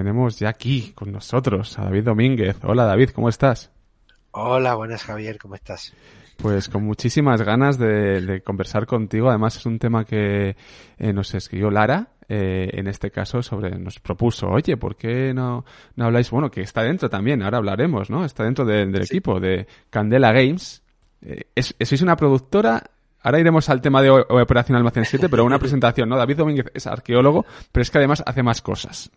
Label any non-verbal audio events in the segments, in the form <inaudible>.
Tenemos ya aquí con nosotros a David Domínguez. Hola David, ¿cómo estás? Hola, buenas Javier, ¿cómo estás? Pues con muchísimas ganas de, de conversar contigo. Además es un tema que eh, nos escribió Lara, eh, en este caso sobre nos propuso, oye, ¿por qué no, no habláis? Bueno, que está dentro también, ahora hablaremos, ¿no? Está dentro de- del Sí. equipo de Candela Games. Eh, es, sois una productora. Ahora iremos al tema de Operación Almacén 7, pero una <laughs> presentación, ¿no? David Domínguez es arqueólogo, pero es que además hace más cosas.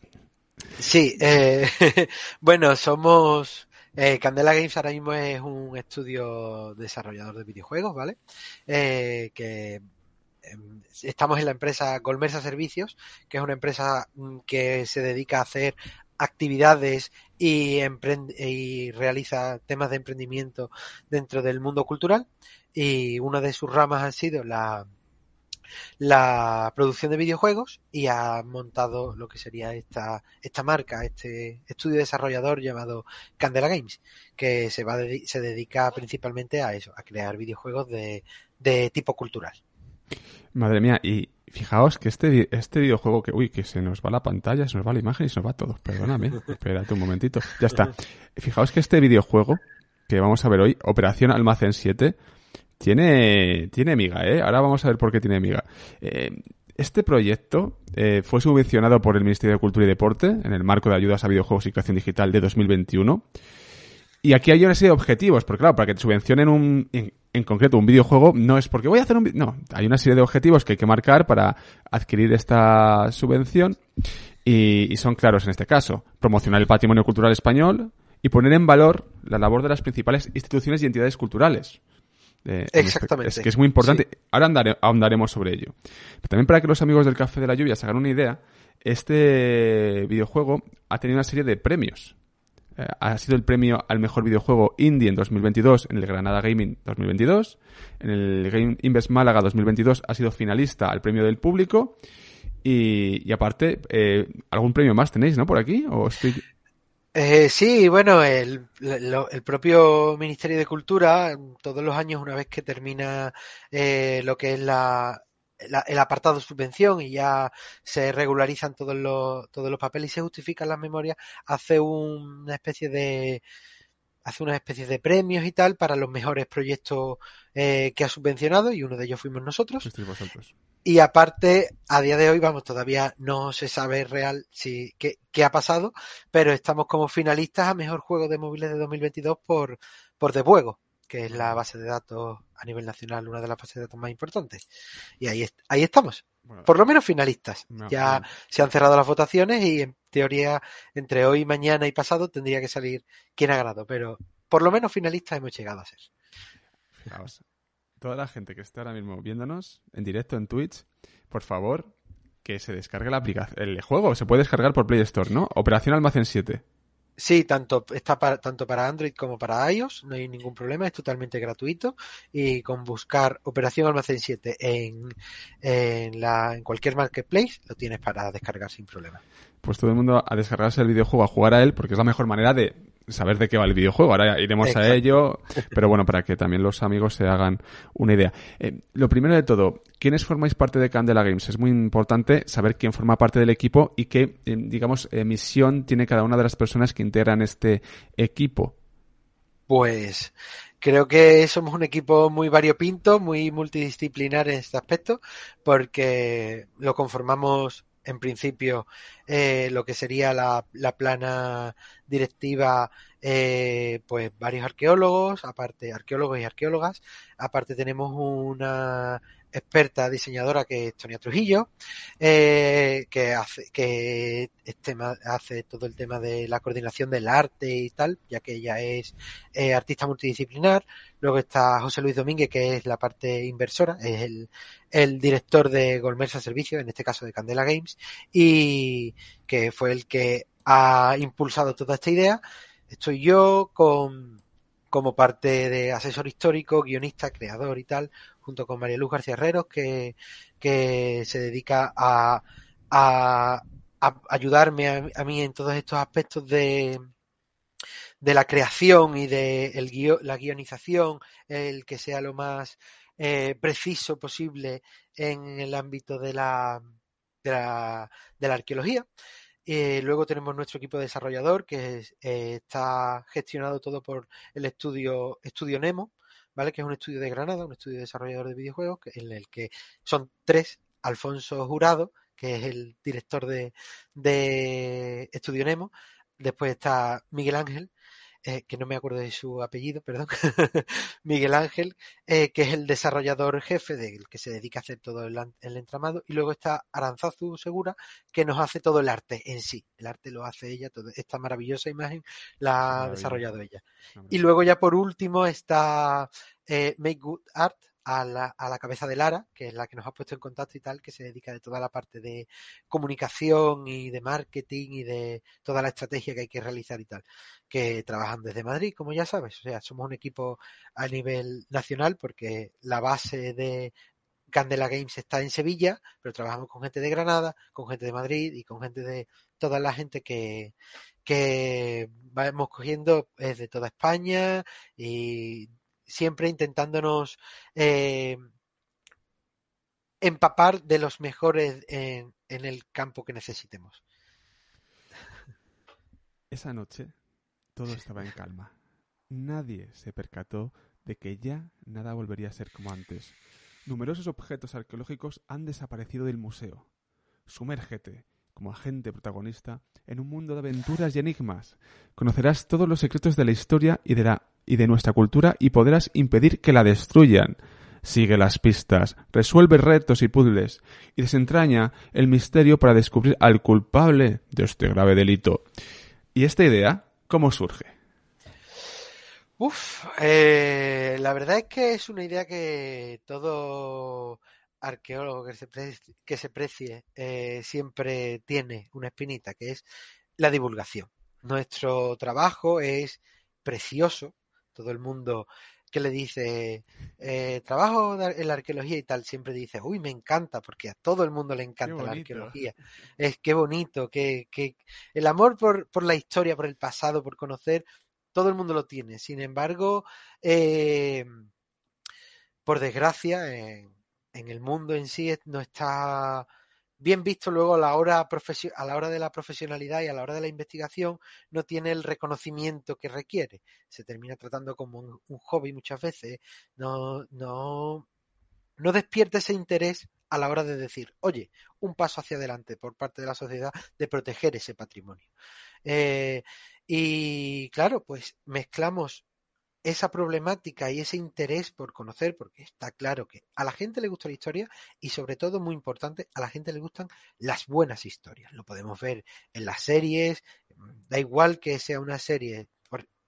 Sí, eh, <laughs> bueno, somos... eh, Candela Games ahora mismo es un estudio desarrollador de videojuegos, ¿vale? Eh, que em, estamos en la empresa Golmersa Servicios, que es una empresa mm, que se dedica a hacer actividades y, y realiza temas de emprendimiento dentro del mundo cultural. Y una de sus ramas ha sido la, la producción de videojuegos y ha montado lo que sería esta, esta marca, este estudio desarrollador llamado Candela Games, que se va dedi- se dedica principalmente a eso, a crear videojuegos de, de tipo cultural. Madre mía, y fijaos que este, este videojuego que, uy, que se nos va la pantalla, se nos va la imagen y se nos va todo. Perdóname, <laughs> espérate un momentito. Ya está. Fijaos que este videojuego que vamos a ver hoy, Operación Almacén 7, tiene, tiene miga, ¿eh? Ahora vamos a ver por qué tiene miga. Eh, este proyecto eh, fue subvencionado por el Ministerio de Cultura y Deporte en el marco de ayudas a videojuegos y creación digital de 2021. Y aquí hay una serie de objetivos, porque claro, para que te subvencionen un, en, en concreto un videojuego, no es porque voy a hacer un... No, hay una serie de objetivos que hay que marcar para adquirir esta subvención y, y son claros en este caso. Promocionar el patrimonio cultural español y poner en valor la labor de las principales instituciones y entidades culturales. Eh, este- Exactamente. es que es muy importante. Ahora andare- ahondaremos sobre ello. Pero también para que los amigos del Café de la Lluvia se hagan una idea, este videojuego ha tenido una serie de premios. Eh, ha sido el premio al mejor videojuego indie en 2022 en el Granada Gaming 2022. En el Game Invest Málaga 2022 ha sido finalista al premio del público. Y, y aparte, eh, algún premio más tenéis, ¿no? Por aquí. ¿O estoy... Eh, sí, bueno, el, el propio Ministerio de Cultura, todos los años, una vez que termina eh, lo que es la, el apartado subvención y ya se regularizan todos los, todos los papeles y se justifican las memorias, hace una especie de hace una especie de premios y tal para los mejores proyectos eh, que ha subvencionado y uno de ellos fuimos nosotros. Y aparte, a día de hoy, vamos, todavía no se sabe real si qué, qué ha pasado, pero estamos como finalistas a mejor juego de móviles de 2022 por, por The Juego, que es la base de datos a nivel nacional, una de las bases de datos más importantes. Y ahí, ahí estamos, Bueno, por lo menos finalistas. no, Ya se han cerrado las votaciones y en teoría, entre hoy, mañana y pasado, tendría que salir quién ha ganado, pero por lo menos finalistas hemos llegado a ser. Fijaos, toda la gente que está ahora mismo viéndonos en directo en Twitch, por favor, que se descargue la aplicación. El juego se puede descargar por Play Store, ¿no? Operación Almacén 7. Sí, tanto está para, tanto para Android como para iOS, no hay ningún problema, es totalmente gratuito y con buscar Operación Almacén 7 en, en, la, en cualquier marketplace lo tienes para descargar sin problema. Pues todo el mundo a descargarse el videojuego, a jugar a él, porque es la mejor manera de saber de qué va el videojuego. Ahora iremos Exacto. a ello, pero bueno, para que también los amigos se hagan una idea. Eh, lo primero de todo, ¿quiénes formáis parte de Candela Games? Es muy importante saber quién forma parte del equipo y qué, eh, digamos, eh, misión tiene cada una de las personas que integran este equipo. Pues creo que somos un equipo muy variopinto, muy multidisciplinar en este aspecto, porque lo conformamos en principio eh, lo que sería la, la plana directiva, eh, pues varios arqueólogos, aparte arqueólogos y arqueólogas, aparte tenemos una experta diseñadora que es Tonia Trujillo, eh, que hace que hace todo el tema de la coordinación del arte y tal, ya que ella es eh, artista multidisciplinar. Luego está José Luis Domínguez, que es la parte inversora, es el, el director de Golmersa Servicios, en este caso de Candela Games, y que fue el que ha impulsado toda esta idea. Estoy yo con como parte de asesor histórico, guionista, creador y tal, junto con María Luz García Herreros, que, que se dedica a, a, ayudarme a, mí en todos estos aspectos de, de la creación y de el la guionización, el que sea lo más eh, preciso posible en el ámbito de la, de la, de la arqueología. Eh, luego tenemos nuestro equipo desarrollador que eh, está gestionado todo por el estudio, estudio Nemo, ¿vale? Que es un estudio de Granada, un estudio desarrollador de videojuegos, en el que son tres, Alfonso Jurado, que es el director de, de Estudio Nemo, después está Miguel Ángel, eh, que no me acuerdo de su apellido, perdón, <laughs> Miguel Ángel, eh, que es el desarrollador jefe del que se dedica a hacer todo el, entramado, y luego está Aranzazu Segura, que nos hace todo el arte en sí. El arte lo hace ella, toda esta maravillosa imagen la ha desarrollado ella. Y luego ya por último está eh, Make Good Art, a la, a la, cabeza de Lara, que es la que nos ha puesto en contacto y tal, que se dedica de toda la parte de comunicación y de marketing y de toda la estrategia que hay que realizar y tal, que trabajan desde Madrid, como ya sabes. O sea, somos un equipo a nivel nacional porque la base de Candela Games está en Sevilla, pero trabajamos con gente de Granada, con gente de Madrid y con gente de toda la gente que, que vamos cogiendo de toda España y siempre intentándonos eh, empapar de los mejores en, el campo que necesitemos. Esa noche todo estaba en calma. Nadie se percató de que ya nada volvería a ser como antes. Numerosos objetos arqueológicos han desaparecido del museo. Sumérgete, como agente protagonista, en un mundo de aventuras y enigmas. Conocerás todos los secretos de la historia y de la y de nuestra cultura y podrás impedir que la destruyan. Sigue las pistas, resuelve retos y puzzles y desentraña el misterio para descubrir al culpable de este grave delito. ¿Y esta idea cómo surge? Uf, eh, la verdad es que es una idea que todo arqueólogo que se precie, que se precie eh, siempre tiene una espinita, que es la divulgación. Nuestro trabajo es precioso, todo el mundo que le dice eh, trabajo en la arqueología y tal, siempre dice, uy, me encanta, porque a todo el mundo le encanta la arqueología. Es que bonito, que, que el amor por, por, la historia, por el pasado, por conocer, todo el mundo lo tiene. Sin embargo, eh, por desgracia, en, en, el mundo en sí no está bien visto luego a la hora a la hora de la profesionalidad y a la hora de la investigación no tiene el reconocimiento que requiere. Se termina tratando como un, hobby muchas veces, no, no, no despierta ese interés a la hora de decir, oye, un paso hacia adelante por parte de la sociedad de proteger ese patrimonio. Eh, y claro, pues mezclamos esa problemática y ese interés por conocer, porque está claro que a la gente le gusta la historia y sobre todo, muy importante, a la gente le gustan las buenas historias. Lo podemos ver en las series, da igual que sea una serie,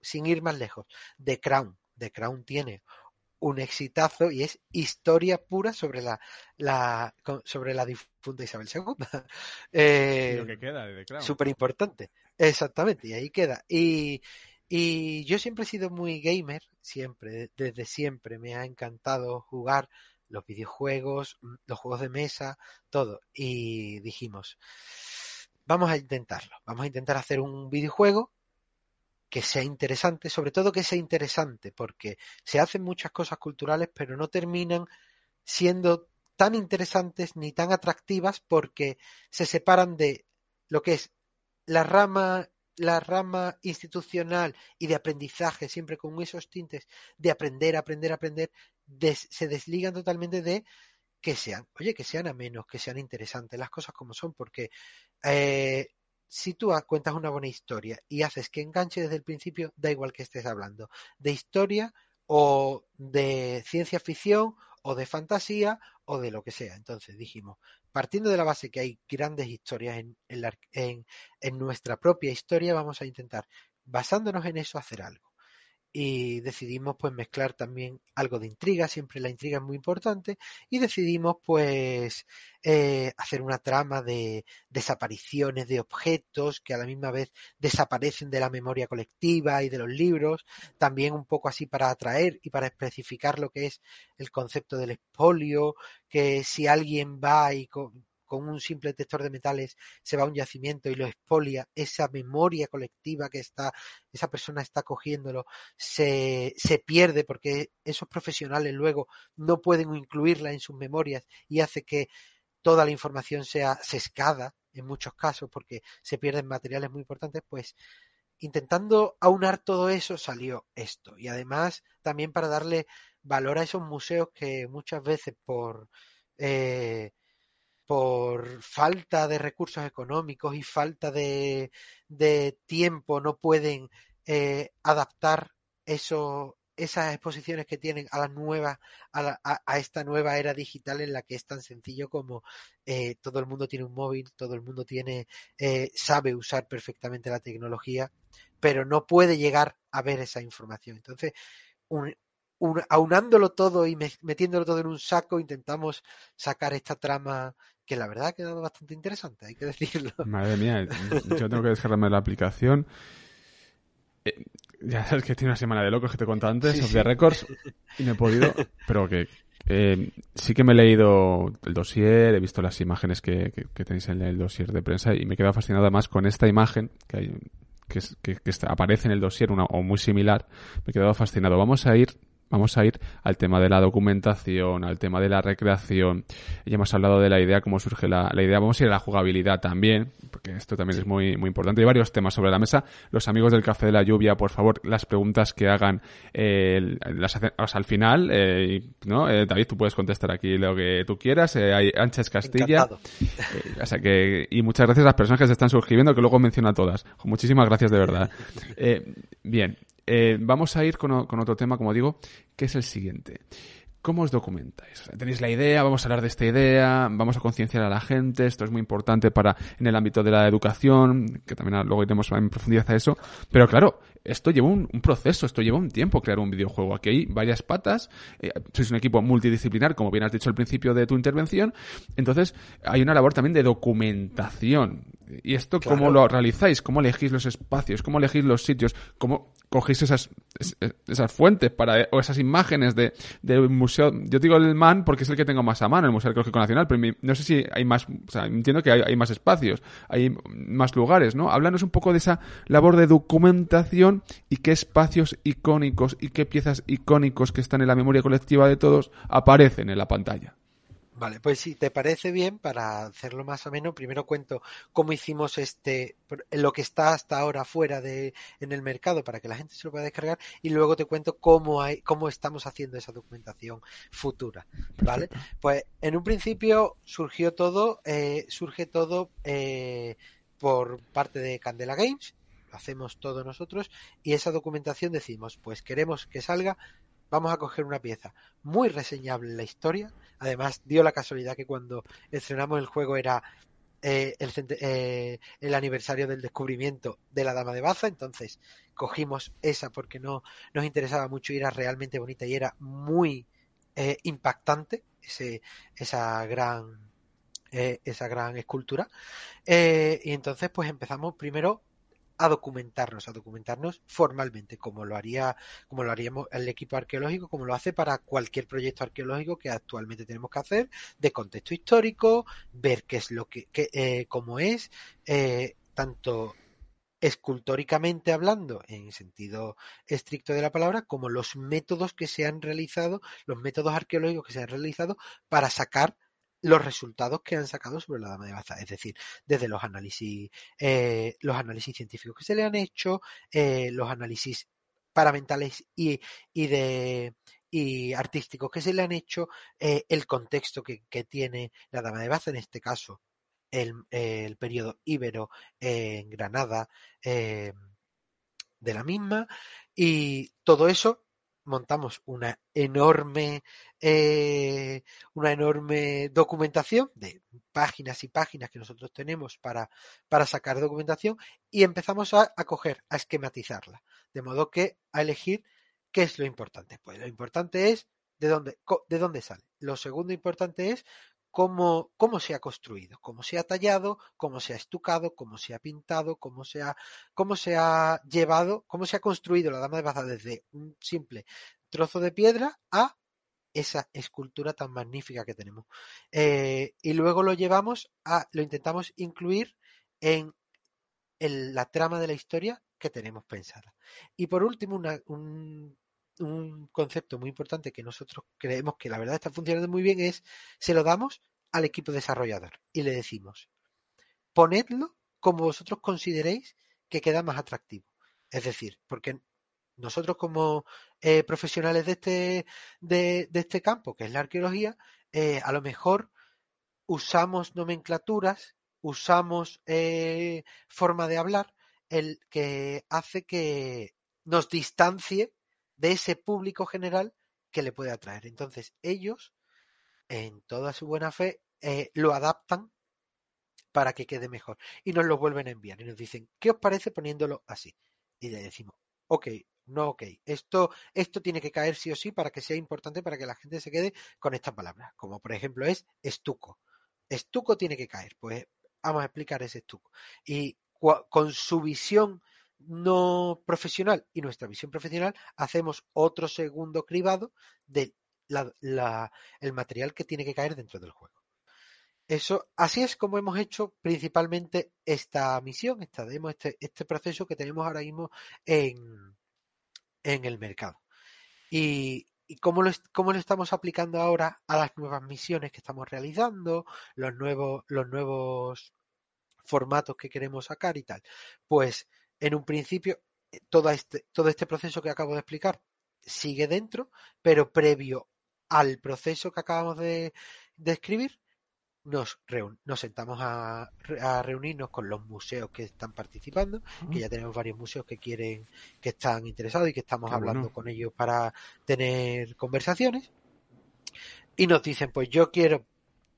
sin ir más lejos, The Crown. The Crown tiene un exitazo y es historia pura sobre la, la sobre la difunta Isabel II. Eh, lo que queda de The Crown. Súper importante. Exactamente, y ahí queda. Y, y yo siempre he sido muy gamer, siempre, desde siempre me ha encantado jugar los videojuegos, mm, los juegos de mesa, todo. Y dijimos, vamos a intentarlo, vamos a intentar hacer un videojuego que sea interesante, sobre todo que sea interesante, porque se hacen muchas cosas culturales, pero no terminan siendo tan interesantes ni tan atractivas porque se separan de lo que es la rama la rama institucional y de aprendizaje, siempre con esos tintes de aprender, aprender, aprender, se desligan totalmente de que sean, oye, que sean a menos, que sean interesantes, las cosas como son, porque eh, si tú cuentas una buena historia y haces que enganche desde el principio, da igual que estés hablando de historia o de ciencia ficción o de fantasía o de lo que sea. Entonces dijimos, partiendo de la base que hay grandes historias en, en, nuestra propia historia, vamos a intentar, basándonos en eso, hacer algo y decidimos pues mezclar también algo de intriga, siempre la intriga es muy importante, y decidimos pues eh, hacer una trama de desapariciones de objetos que a la misma vez desaparecen de la memoria colectiva y de los libros, también un poco así para atraer y para especificar lo que es el concepto del expolio, que si alguien va y con un simple detector de metales se va a un yacimiento y lo expolia, esa memoria colectiva que está, esa persona está cogiéndolo, se, se pierde porque esos profesionales luego no pueden incluirla en sus memorias y hace que toda la información sea sescada en muchos casos porque se pierden materiales muy importantes, pues intentando aunar todo eso salió esto. Y además también para darle valor a esos museos que muchas veces por eh, por falta de recursos económicos y falta de, tiempo no pueden eh, adaptar eso, esas exposiciones que tienen a la nueva, a, esta nueva era digital en la que es tan sencillo como eh, todo el mundo tiene un móvil, todo el mundo tiene, eh, sabe usar perfectamente la tecnología, pero no puede llegar a ver esa información. Entonces, aunándolo todo y metiéndolo todo en un saco, intentamos sacar esta trama que la verdad ha quedado bastante interesante, hay que <laughs> decirlo. Madre mía, yo tengo que descargarme la aplicación. Eh, ya sabes que tiene una semana de locos que te he antes, sí, the Records, y no he podido, <laughs> pero que eh, sí que me he leído el dossier, he visto las imágenes que, tenéis en el dossier de prensa y me he quedado fascinado más con esta imagen que, hay, que, aparece en el dossier una, o muy similar. Me he quedado fascinado. Vamos a ir vamos a ir al tema de la documentación, al tema de la recreación. Ya hemos hablado de la idea, cómo surge la, idea. Vamos a ir a la jugabilidad también, porque esto también es muy, muy importante. Hay varios temas sobre la mesa. Los amigos del Café de la Lluvia, por favor, las preguntas que hagan eh, las hacen, al final. Eh, ¿no? Eh, David, tú puedes contestar aquí lo que tú quieras. hay Anches Castilla. o sea que, y muchas gracias a las personas que se están suscribiendo, que luego menciona todas. Muchísimas gracias de verdad. <laughs> bien, eh, vamos a ir con, otro tema, como digo, que es el siguiente. ¿Cómo os documentáis? tenéis la idea, vamos a hablar de esta idea, vamos a concienciar a la gente, esto es muy importante para en el ámbito de la educación, que también luego iremos en profundidad a eso. Pero claro, esto lleva un, proceso, esto lleva un tiempo crear un videojuego. Aquí hay varias patas, eh, sois un equipo multidisciplinar, como bien has dicho al principio de tu intervención, entonces hay una labor también de documentación. ¿Y esto cómo lo realizáis? ¿Cómo elegís los espacios? ¿Cómo elegís los sitios? ¿Cómo cogéis esas, esas fuentes para, o esas imágenes de, un museo? Yo digo el MAN porque es el que tengo más a mano, el Museo Arqueológico Nacional, pero no sé si hay más, o sea, entiendo que hay, hay más espacios, hay más lugares, ¿no? Háblanos un poco de esa labor de documentación y qué espacios icónicos y qué piezas icónicos que están en la memoria colectiva de todos aparecen en la pantalla. Vale, pues si te parece bien, para hacerlo más o menos, primero cuento cómo hicimos este, lo que está hasta ahora fuera de, en el mercado para que la gente se lo pueda descargar y luego te cuento cómo hay, cómo estamos haciendo esa documentación futura, ¿vale? Pues en un principio surgió todo, eh, surge todo eh, por parte de Candela Games, hacemos todos nosotros y esa documentación decimos, pues queremos que salga vamos a coger una pieza muy reseñable en la historia. Además, dio la casualidad que cuando estrenamos el juego era eh, el, eh, el, aniversario del descubrimiento de la Dama de Baza, entonces cogimos esa porque no nos interesaba mucho y era realmente bonita y era muy eh, impactante ese, esa gran esa gran escultura y entonces pues empezamos primero a documentarnos, a documentarnos formalmente, como lo haría, como lo haríamos el equipo arqueológico, como lo hace para cualquier proyecto arqueológico que actualmente tenemos que hacer, de contexto histórico, ver qué es lo que, eh, cómo es, eh, tanto escultóricamente hablando, en sentido estricto de la palabra, como los métodos que se han realizado, los métodos arqueológicos que se han realizado para sacar los resultados que han sacado sobre la dama de Baza, es decir, desde los análisis, eh, los análisis científicos que se le han hecho, eh, los análisis paramentales y, artísticos que se le han hecho, eh, el contexto que, tiene la dama de Baza, en este caso el periodo íbero en Granada de la misma, y todo eso montamos una enorme eh, una enorme documentación de páginas y páginas que nosotros tenemos para, para sacar documentación y empezamos a, a coger, a esquematizarla, de modo que a elegir qué es lo importante. Pues lo importante es de dónde, de dónde sale. Lo segundo importante es cómo, cómo se ha construido, cómo se ha tallado, cómo se ha estucado, cómo se ha pintado, cómo se ha, cómo se ha llevado, cómo se ha construido la Dama de Baza desde un simple trozo de piedra a esa escultura tan magnífica que tenemos. Eh, y luego lo llevamos a, lo intentamos incluir en la trama de la historia que tenemos pensada. Y por último, un, un concepto muy importante que nosotros creemos que la verdad está funcionando muy bien es, se lo damos al equipo desarrollador y le decimos, ponedlo como vosotros consideréis que queda más atractivo. Es decir, porque nosotros como eh, profesionales de este, de, este campo, que es la arqueología, eh, a lo mejor usamos nomenclaturas, usamos eh, forma de hablar, el que hace que nos distancie de ese público general que le puede atraer. Entonces ellos, en toda su buena fe, eh, lo adaptan para que quede mejor y nos lo vuelven a enviar y nos dicen, ¿qué os parece poniéndolo así? Y le decimos, ok, no ok, esto, esto tiene que caer sí o sí para que sea importante para que la gente se quede con esta palabra, como por ejemplo es estuco. Estuco tiene que caer, pues vamos a explicar ese estuco. Y con su visión no profesional y nuestra visión profesional, hacemos otro segundo cribado de el material que tiene que caer dentro del juego. Eso, así es como hemos hecho principalmente esta misión, esta demo, este, este proceso que tenemos ahora mismo en, en el mercado. Y, y cómo, lo, cómo lo estamos aplicando ahora a las nuevas misiones que estamos realizando, los nuevos, los nuevos formatos que queremos sacar y tal. Pues en un principio, eh, todo este, todo este proceso que acabo de explicar sigue dentro, pero previo al proceso que acabamos de, escribir, nos, nos sentamos a, reunirnos con los museos que están participando, que ya tenemos varios museos que quieren, que están interesados y que estamos hablando con ellos para tener conversaciones. Y nos dicen, pues yo quiero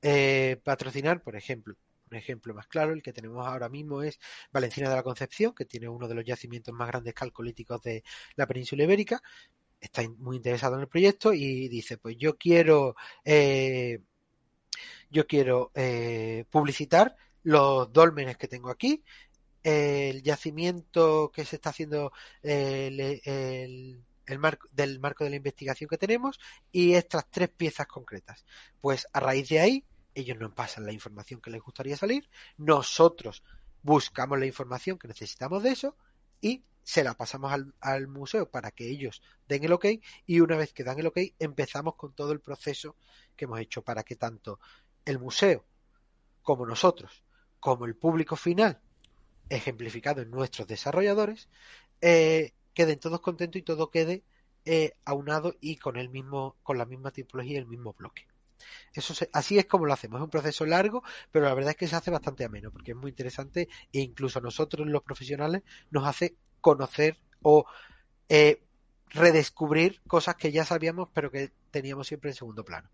eh, patrocinar, por ejemplo, un ejemplo más claro, el que tenemos ahora mismo es Valencina de la Concepción, que tiene uno de los yacimientos más grandes calcolíticos de la península ibérica. Está muy interesado en el proyecto y dice, pues yo quiero, eh, yo quiero eh, publicitar los dólmenes que tengo aquí, el yacimiento que se está haciendo el, el marco, del marco de la investigación que tenemos y estas tres piezas concretas. Pues a raíz de ahí ellos nos pasan la información que les gustaría salir, nosotros buscamos la información que necesitamos de eso y se la pasamos al, museo para que ellos den el ok y una vez que dan el ok empezamos con todo el proceso que hemos hecho para que tanto el museo como nosotros como el público final ejemplificado en nuestros desarrolladores eh, queden todos contentos y todo quede eh, aunado y con el mismo con la misma tipología y el mismo bloque eso así es como lo hacemos. Es un proceso largo, pero la verdad es que se hace bastante ameno, porque es muy interesante e incluso a nosotros los profesionales nos hace conocer o eh, redescubrir cosas que ya sabíamos, pero que teníamos siempre en segundo plano.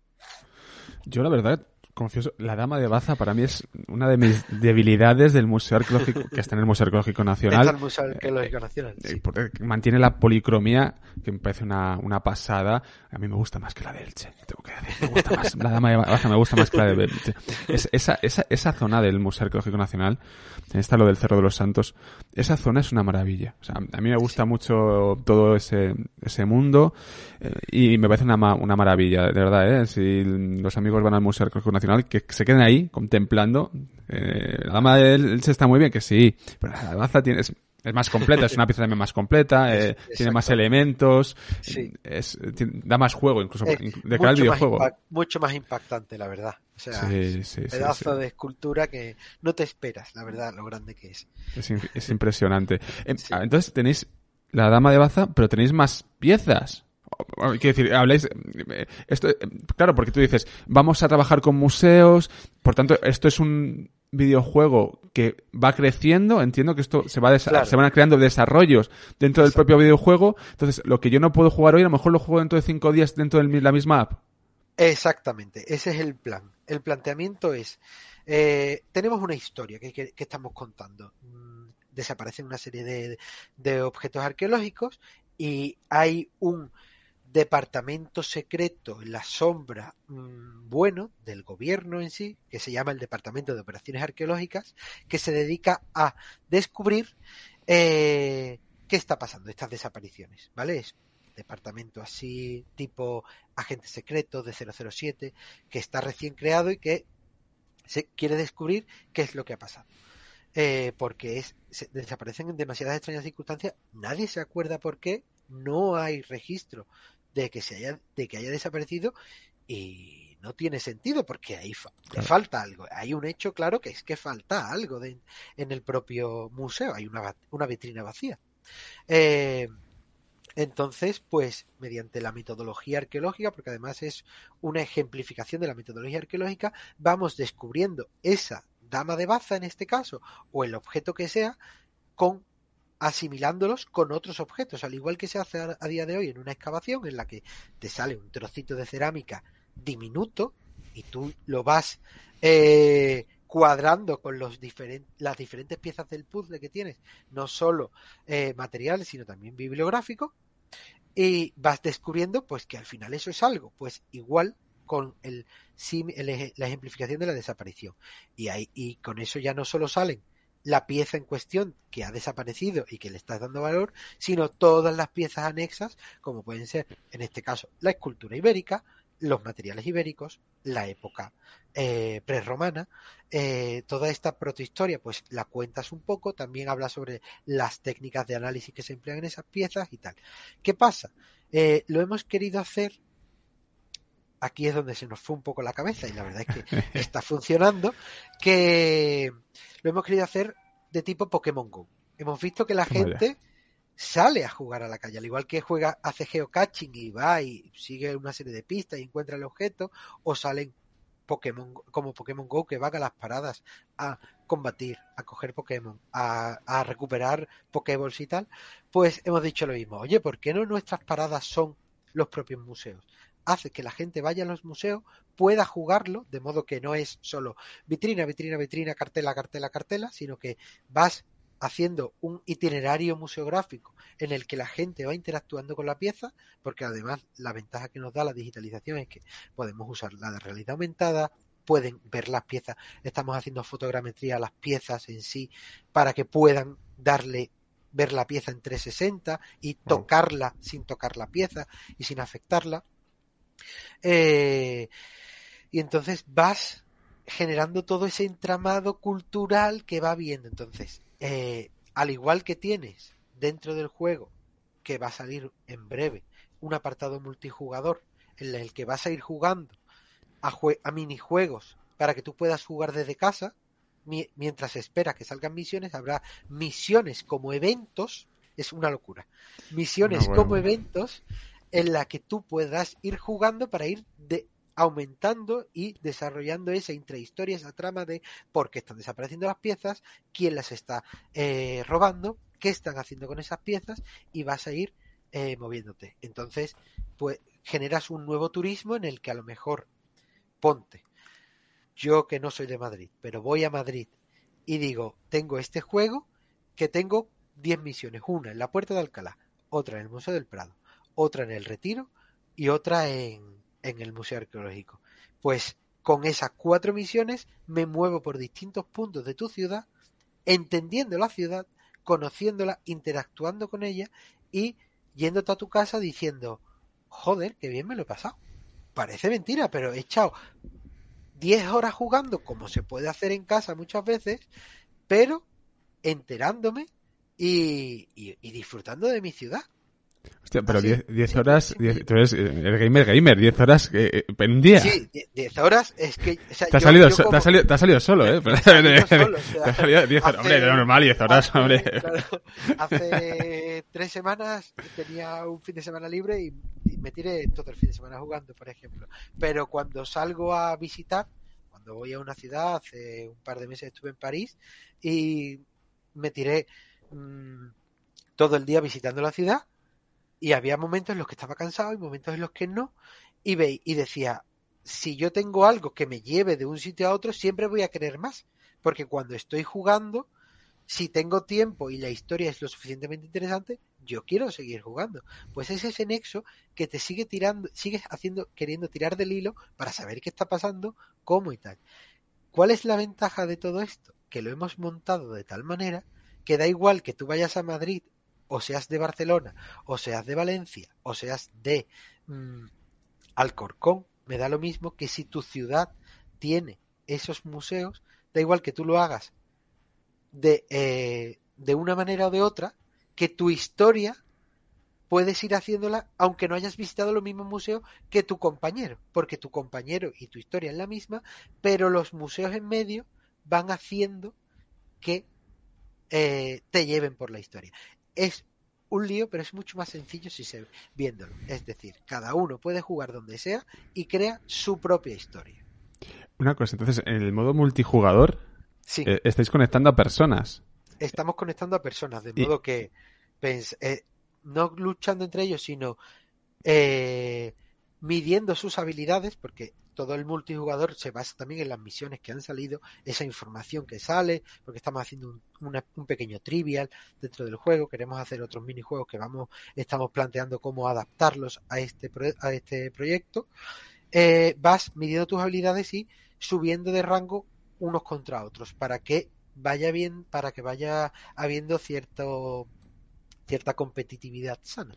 Yo la verdad confieso, la Dama de Baza para mí es una de mis debilidades del Museo Arqueológico, que está en el Museo Arqueológico Nacional. el Museo Arqueológico Nacional. Eh, mantiene la policromía, que me parece una, una, pasada. A mí me gusta más que la de Elche, tengo que decir. Me gusta más, la Dama de Baza me gusta más que la de Elche. esa, esa, esa zona del Museo Arqueológico Nacional, está lo del Cerro de los Santos, esa zona es una maravilla. O sea, a mí me gusta mucho todo ese, ese mundo eh, y me parece una, una maravilla, de verdad, ¿eh? Si los amigos van al Museo Arqueológico Nacional, que se queden ahí contemplando. Eh, la dama de Elche está muy bien, que sí, pero la baza tiene, es, más completa, es una pieza también más completa, <laughs> eh, tiene más elementos, es, da más juego incluso de cara al videojuego. mucho más impactante, la verdad. O sea, pedazo de escultura que no te esperas, la verdad, lo grande que es. Es, impresionante. <laughs> Em, ah, entonces tenéis la dama de baza, pero tenéis más piezas. Quiero decir, habláis. Eh, esto, eh, claro, porque tú dices, vamos a trabajar con museos, por tanto, esto es un videojuego que va creciendo. Entiendo que esto se va se van creando desarrollos dentro del propio videojuego. Entonces, lo que yo no puedo jugar hoy, a lo mejor lo juego dentro de cinco días dentro de la misma app. Exactamente, ese es el plan. El planteamiento es, eh, tenemos una historia que, estamos contando. Mm, desaparecen una serie de, de objetos arqueológicos y hay un departamento secreto en la sombra mm, bueno del gobierno en sí, que se llama el Departamento de Operaciones Arqueológicas, que se dedica a descubrir eh, qué está pasando, estas desapariciones, ¿vale? Es un departamento así tipo agente secreto de 007, que está recién creado y que se quiere descubrir qué es lo que ha pasado. Eh, porque es, desaparecen en demasiadas extrañas circunstancias, nadie se acuerda por qué, no hay registro de que se haya, de que haya desaparecido y no tiene sentido porque ahí le falta algo. Hay un hecho claro que es que falta algo de, en el propio museo. Hay una, una vitrina vacía. Eh, entonces, pues, mediante la metodología arqueológica, porque además es una ejemplificación de la metodología arqueológica, vamos descubriendo esa dama de baza en este caso, o el objeto que sea, con asimilándolos con otros objetos, al igual que se hace a, día de hoy en una excavación en la que te sale un trocito de cerámica diminuto y tú lo vas eh, cuadrando con los las diferentes piezas del puzzle que tienes, no solo eh, materiales, sino también bibliográfico, y vas descubriendo pues que al final eso es algo, pues igual con el, la ejemplificación de la desaparición. Y, ahí, y con eso ya no solo salen la pieza en cuestión que ha desaparecido y que le estás dando valor, sino todas las piezas anexas, como pueden ser, en este caso, la escultura ibérica, los materiales ibéricos, la época eh, prerromana, eh, toda esta protohistoria, pues la cuentas un poco, también habla sobre las técnicas de análisis que se emplean en esas piezas y tal. ¿Qué pasa? Eh, lo hemos querido hacer aquí es donde se nos fue un poco la cabeza y la verdad es que <laughs> está funcionando, que lo hemos querido hacer de tipo Pokémon Go. Hemos visto que la gente sale a jugar a la calle, al igual que juega, hace geocaching y va y sigue una serie de pistas y encuentra el objeto, o salen Pokémon como Pokémon Go que van a las paradas a combatir, a coger Pokémon, a, a recuperar Pokéballs y tal, pues hemos dicho lo mismo. Oye, ¿por qué no nuestras paradas son los propios museos? Hace que la gente vaya a los museos, pueda jugarlo, de modo que no es solo vitrina, vitrina, vitrina, cartela, cartela, cartela, sino que vas haciendo un itinerario museográfico en el que la gente va interactuando con la pieza, porque además la ventaja que nos da la digitalización es que podemos usar la de realidad aumentada, pueden ver las piezas, estamos haciendo fotogrametría a las piezas en sí para que puedan darle ver la pieza en 360 y tocarla sin tocar la pieza y sin afectarla. Eh, y entonces vas generando todo ese entramado cultural que va viendo. Entonces, eh, al igual que tienes dentro del juego, que va a salir en breve, un apartado multijugador en el que vas a ir jugando a, a minijuegos para que tú puedas jugar desde casa, mientras espera que salgan misiones, habrá misiones como eventos, es una locura, misiones como eventos en la que tú puedas ir jugando para ir de, aumentando y desarrollando esa intrahistoria, esa trama de por qué están desapareciendo las piezas, quién las está eh, robando, qué están haciendo con esas piezas y vas a ir eh, moviéndote. Entonces, pues generas un nuevo turismo en el que a lo mejor ponte. Yo que no soy de Madrid, pero voy a Madrid y digo, tengo este juego que tengo 10 misiones, una en la Puerta de Alcalá, otra en el Museo del Prado, otra en el Retiro y otra en, en el Museo Arqueológico. Pues con esas cuatro misiones me muevo por distintos puntos de tu ciudad, entendiendo la ciudad, conociéndola, interactuando con ella y yéndote a tu casa diciendo, joder, qué bien me lo he pasado. Parece mentira, pero he echado 10 horas jugando como se puede hacer en casa muchas veces, pero enterándome y, y disfrutando de mi ciudad. Hostia, pero 10 horas, tú eres el gamer gamer, 10 horas eh, en un día. Sí, 10 horas es que... O sea, te, has salido, te, has salido, te, has salido, solo, ¿eh? <laughs> Te has salido te has salido 10 horas, hombre, normal 10 horas, hombre. <laughs> Claro, hace tres semanas tenía un fin de semana libre y, y me tiré todo el fin de semana jugando, por ejemplo. Pero cuando salgo a visitar, cuando voy a una ciudad, hace un par de meses estuve en París y me tiré mmm, todo el día visitando la ciudad y había momentos en los que estaba cansado y momentos en los que no y veí y decía si yo tengo algo que me lleve de un sitio a otro siempre voy a querer más porque cuando estoy jugando si tengo tiempo y la historia es lo suficientemente interesante yo quiero seguir jugando. Pues es ese nexo que te sigue tirando sigues haciendo queriendo tirar del hilo para saber qué está pasando cómo y tal. Cuál es la ventaja de todo esto que lo hemos montado de tal manera que da igual que tú vayas a Madrid o seas de Barcelona, o seas de Valencia, o seas de mmm, Alcorcón, me da lo mismo que si tu ciudad tiene esos museos, da igual que tú lo hagas de, eh, de una manera o de otra, que tu historia puedes ir haciéndola aunque no hayas visitado los mismos museos que tu compañero, porque tu compañero y tu historia es la misma, pero los museos en medio van haciendo que eh, te lleven por la historia es un lío, pero es mucho más sencillo si se viéndolo. Es decir, cada uno puede jugar donde sea y crea su propia historia. Una cosa, entonces, en el modo multijugador, sí. eh, estáis conectando a personas. Estamos conectando a personas, de modo que eh, no luchando entre ellos, sino eh, midiendo sus habilidades, porque todo el multijugador se basa también en las misiones que han salido, esa información que sale, porque estamos haciendo un, pequeño trivial dentro del juego, queremos hacer otros minijuegos que vamos, estamos planteando cómo adaptarlos a este, a este proyecto. Eh, vas midiendo tus habilidades y subiendo de rango unos contra otros para que vaya bien, para que vaya habiendo cierto cierta competitividad sana.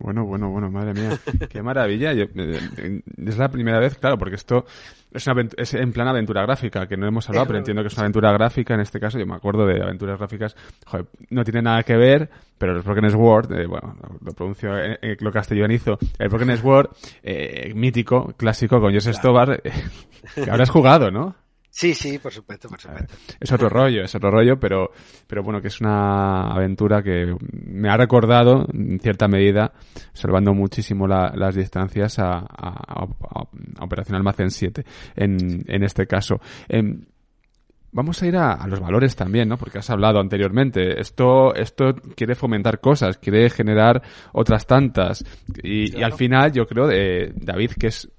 Bueno, bueno, bueno, madre mía, <laughs> qué maravilla. Yo, eh, es la primera vez, claro, porque esto es, una, es en plan aventura gráfica, que no hemos hablado, pero entiendo que es una aventura gráfica. En este caso, yo me acuerdo de aventuras gráficas, joder, no tiene nada que ver, pero el Broken Sword, eh, bueno, lo pronuncio en, en lo castellanizo, el Broken Sword, eh, mítico, clásico, con José claro. Stobar, <laughs> que habrás jugado, ¿no? Sí, sí, por supuesto, por supuesto. Es otro rollo, es otro rollo, pero, pero bueno, que es una aventura que me ha recordado, en cierta medida, salvando muchísimo la, las distancias a, a, a, Operación Almacén 7, en, en este caso. Eh, Vamos a ir a, a, los valores también, ¿no? Porque has hablado anteriormente. Esto, esto quiere fomentar cosas, quiere generar otras tantas. Y, claro. y al final, yo creo, eh, David, que es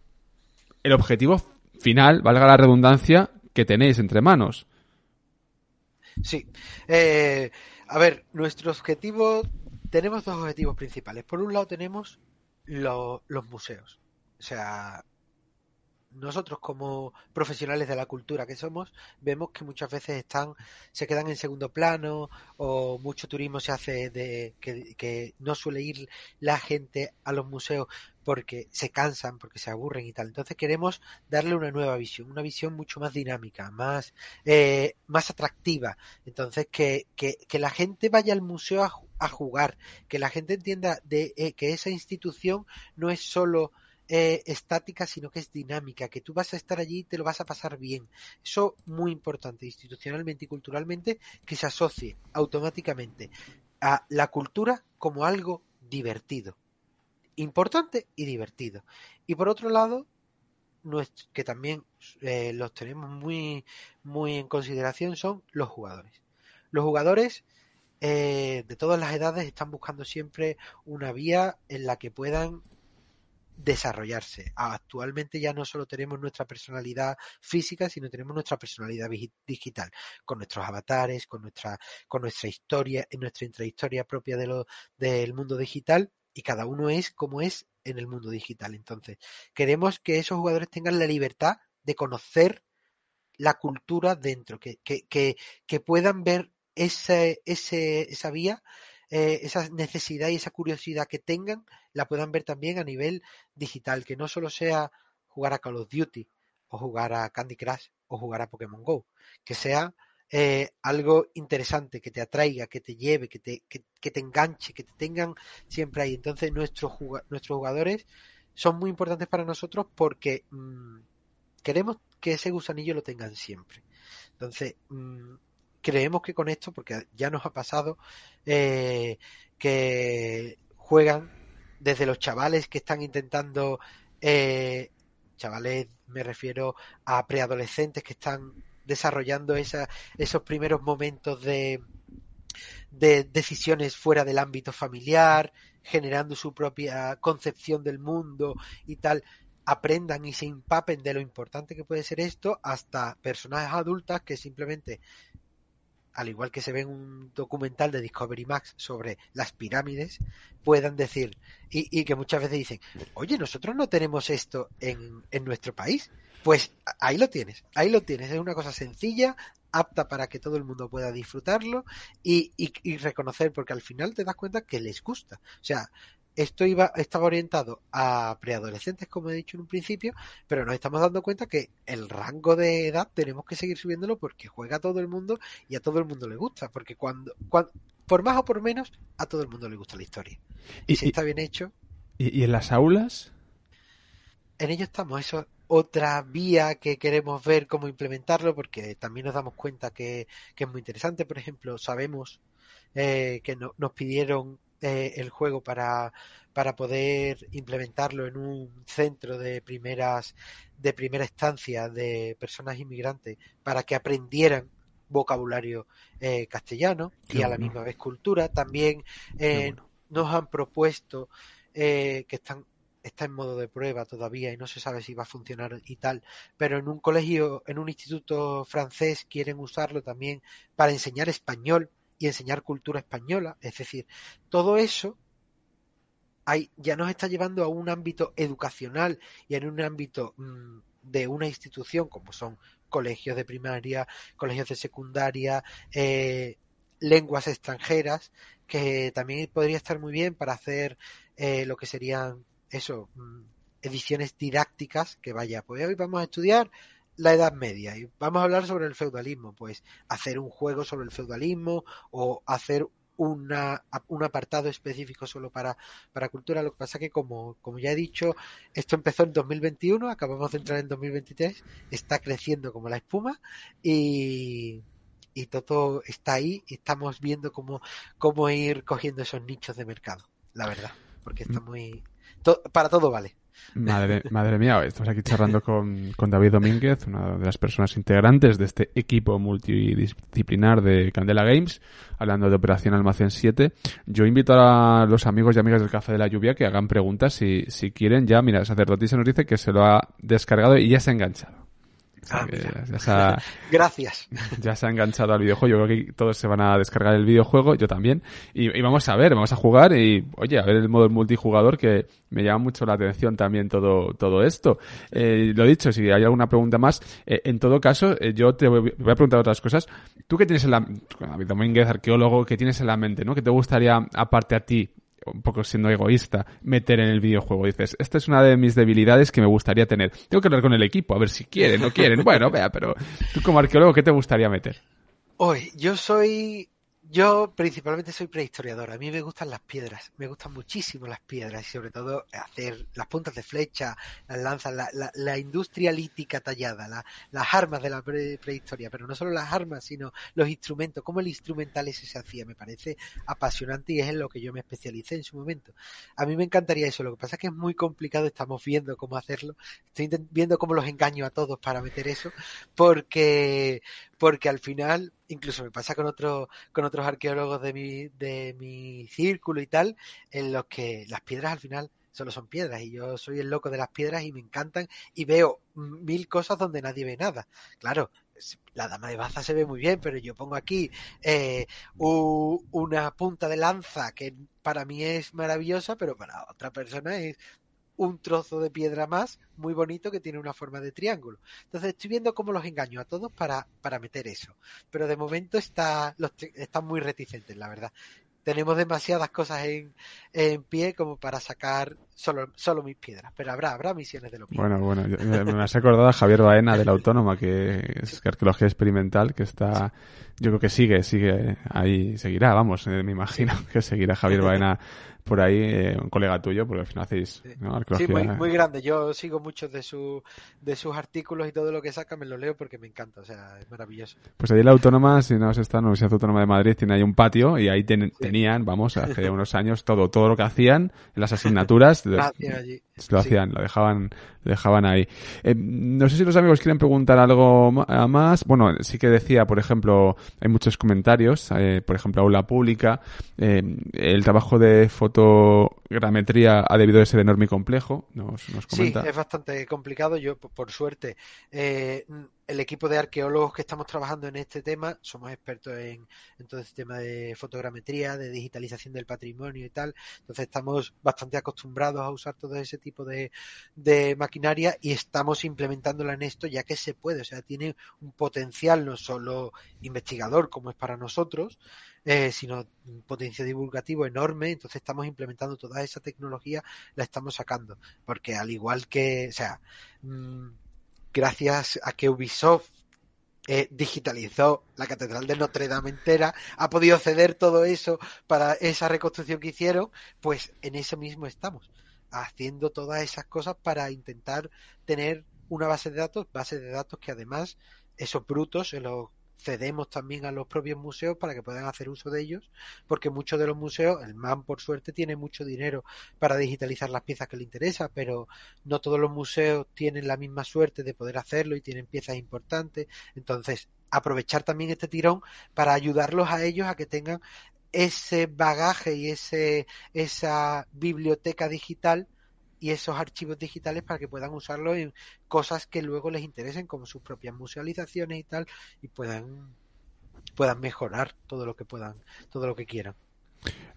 el objetivo final, valga la redundancia, que tenéis entre manos. Sí. Eh, a ver, nuestro objetivo, tenemos dos objetivos principales. Por un lado tenemos lo, los museos. O sea, nosotros como profesionales de la cultura que somos, vemos que muchas veces están, se quedan en segundo plano o mucho turismo se hace de que, no suele ir la gente a los museos porque se cansan, porque se aburren y tal. Entonces queremos darle una nueva visión, una visión mucho más dinámica, más, eh, más atractiva. Entonces que, que, que, la gente vaya al museo a, a jugar, que la gente entienda de eh, que esa institución no es solo eh, estática, sino que es dinámica, que tú vas a estar allí y te lo vas a pasar bien. Eso muy importante, institucionalmente y culturalmente, que se asocie automáticamente a la cultura como algo divertido. Importante y divertido. Y por otro lado, que también eh, los tenemos muy, muy en consideración, son los jugadores. Los jugadores eh, de todas las edades están buscando siempre una vía en la que puedan desarrollarse. Actualmente ya no solo tenemos nuestra personalidad física, sino tenemos nuestra personalidad digital, con nuestros avatares, con nuestra, con nuestra historia, nuestra intrahistoria propia de lo, del mundo digital, y cada uno es como es en el mundo digital. Entonces, queremos que esos jugadores tengan la libertad de conocer la cultura dentro, que, que, que, que puedan ver ese, ese, esa vía eh, esa necesidad y esa curiosidad que tengan la puedan ver también a nivel digital, que no solo sea jugar a Call of Duty o jugar a Candy Crush o jugar a Pokémon Go, que sea eh, algo interesante, que te atraiga, que te lleve, que te, que, que te enganche, que te tengan siempre ahí. Entonces nuestros, nuestros jugadores son muy importantes para nosotros porque mmm, queremos que ese gusanillo lo tengan siempre. Entonces, mmm, creemos que con esto, porque ya nos ha pasado, eh, que juegan desde los chavales que están intentando eh, chavales me refiero a preadolescentes que están desarrollando esa, esos primeros momentos de, de decisiones fuera del ámbito familiar, generando su propia concepción del mundo y tal, aprendan y se empapen de lo importante que puede ser esto, hasta personas adultas que simplemente, al igual que se ve en un documental de Discovery Max sobre las pirámides, puedan decir, y, que muchas veces dicen, oye, nosotros no tenemos esto en, en nuestro país. Pues ahí lo tienes, ahí lo tienes. Es una cosa sencilla, apta para que todo el mundo pueda disfrutarlo y, y, y, reconocer, porque al final te das cuenta que les gusta. O sea, esto iba, estaba orientado a preadolescentes, como he dicho en un principio, pero nos estamos dando cuenta que el rango de edad tenemos que seguir subiéndolo porque juega todo el mundo y a todo el mundo le gusta, porque cuando, cuando por más o por menos, a todo el mundo le gusta la historia. Y, y si está bien hecho. ¿Y, en las aulas? En ello estamos, eso otra vía que queremos ver cómo implementarlo, porque también nos damos cuenta que, que es muy interesante. Por ejemplo, sabemos eh, que no, nos pidieron eh, el juego para, para poder implementarlo en un centro de primeras de primera estancia de personas inmigrantes para que aprendieran vocabulario eh, castellano Qué y a la misma vez cultura. También eh, bueno. nos han propuesto que están está en modo de prueba todavía y no se sabe si va a funcionar y tal, pero en un colegio, en un instituto francés quieren usarlo también para enseñar español y enseñar cultura española, es decir, todo eso hay, ya nos está llevando a un ámbito educacional y en un ámbito mmm, de una institución como son colegios de primaria, colegios de secundaria, eh, lenguas extranjeras, que también podría estar muy bien para hacer eh, lo que serían eso, mm, ediciones didácticas que vaya, pues hoy vamos a estudiar la Edad Media y vamos a hablar sobre el feudalismo, pues hacer un juego sobre el feudalismo o hacer una, un apartado específico solo para, para cultura. Lo que pasa que, como, como ya he dicho, esto empezó en 2021, acabamos de entrar en 2023, está creciendo como la espuma y, y todo está ahí y estamos viendo cómo, cómo ir cogiendo esos nichos de mercado, la verdad, porque está muy, to para todo vale. Madre, <laughs> madre mía, estamos aquí charlando con, con, David Domínguez, una de las personas integrantes de este equipo multidisciplinar de Candela Games, hablando de Operación Almacén 7. Yo invito a los amigos y amigas del Café de la Lluvia que hagan preguntas si, si quieren. Ya, mira, el sacerdotisa nos dice que se lo ha descargado y ya se ha enganchado. Ah, ya se ha, Gracias. Ya se ha enganchado al videojuego. Yo creo que todos se van a descargar el videojuego, yo también. Y, y, vamos a ver, vamos a jugar y, oye, a ver el modo multijugador que me llama mucho la atención también todo, todo esto. Eh, lo dicho, si hay alguna pregunta más, eh, en todo caso, eh, yo te voy, voy, a preguntar otras cosas. ¿Tú qué tienes en la, David Domínguez, arqueólogo, qué tienes en la mente, no? ¿Qué te gustaría, aparte a ti, un poco siendo egoísta, meter en el videojuego. Dices, esta es una de mis debilidades que me gustaría tener. Tengo que hablar con el equipo, a ver si quieren, no quieren. <laughs> Bueno, vea, pero tú como arqueólogo, ¿qué te gustaría meter? Hoy, yo soy yo principalmente soy prehistoriador. A mí me gustan las piedras. Me gustan muchísimo las piedras y sobre todo hacer las puntas de flecha, las lanzas, la, la, la industria lítica tallada, la, las armas de la pre, prehistoria. Pero no solo las armas, sino los instrumentos. Cómo el instrumental ese se hacía. Me parece apasionante y es en lo que yo me especialicé en su momento. A mí me encantaría eso. Lo que pasa es que es muy complicado. Estamos viendo cómo hacerlo. Estoy viendo cómo los engaño a todos para meter eso. Porque, porque al final, incluso me pasa con otros, con otros arqueólogos de mi, de mi círculo y tal, en los que las piedras al final solo son piedras y yo soy el loco de las piedras y me encantan y veo mil cosas donde nadie ve nada. Claro, la dama de baza se ve muy bien, pero yo pongo aquí eh, una punta de lanza que para mí es maravillosa, pero para otra persona es un trozo de piedra más muy bonito que tiene una forma de triángulo. Entonces estoy viendo cómo los engaño a todos para, para meter eso. Pero de momento está, los, están muy reticentes, la verdad. Tenemos demasiadas cosas en, en pie como para sacar solo, solo mis piedras, pero habrá, habrá misiones de lo mismo. Bueno, bueno, me, me has acordado a Javier Baena de la Autónoma, que es arqueología experimental, que está, yo creo que sigue, sigue ahí, seguirá, vamos, eh, me imagino que seguirá Javier <laughs> Baena por ahí, eh, un colega tuyo, porque al final hacéis ¿no? arqueología. Sí, muy, muy, grande. Yo sigo muchos de, su, de sus artículos y todo lo que saca me lo leo porque me encanta, o sea, es maravilloso. Pues ahí la Autónoma, si no está en la Universidad Autónoma de Madrid, tiene ahí un patio y ahí ten, sí. tenían, vamos, <laughs> hace unos años todo, todo lo que hacían en las asignaturas. <laughs> allí. lo hacían, lo dejaban, lo dejaban ahí. Eh, no sé si los amigos quieren preguntar algo más. Bueno, sí que decía, por ejemplo, hay muchos comentarios, eh, por ejemplo, aula pública, el trabajo de fotogrametría ha debido de ser enorme y complejo, nos, nos comenta. Sí, es bastante complicado. Yo, por suerte, eh, el equipo de arqueólogos que estamos trabajando en este tema somos expertos en, todo este tema de fotogrametría, de digitalización del patrimonio y tal. Entonces estamos bastante acostumbrados a usar todo ese tipo de, de maquinaria y estamos implementándola en esto ya que se puede. O sea, tiene un potencial no solo investigador como es para nosotros, eh, sino un potencial divulgativo enorme. Entonces estamos implementando toda esa tecnología, la estamos sacando. Porque al igual que, o sea, mmm, gracias a que Ubisoft eh, digitalizó la Catedral de Notre Dame entera, ha podido ceder todo eso para esa reconstrucción que hicieron, pues en eso mismo estamos, haciendo todas esas cosas para intentar tener una base de datos, base de datos que además esos brutos se los cedemos también a los propios museos para que puedan hacer uso de ellos, porque muchos de los museos, el MAN por suerte tiene mucho dinero para digitalizar las piezas que le interesa, pero no todos los museos tienen la misma suerte de poder hacerlo y tienen piezas importantes. Entonces, aprovechar también este tirón para ayudarlos a ellos a que tengan ese bagaje y ese, esa biblioteca digital y esos archivos digitales para que puedan usarlo en cosas que luego les interesen como sus propias musealizaciones y tal y puedan puedan mejorar todo lo que puedan todo lo que quieran.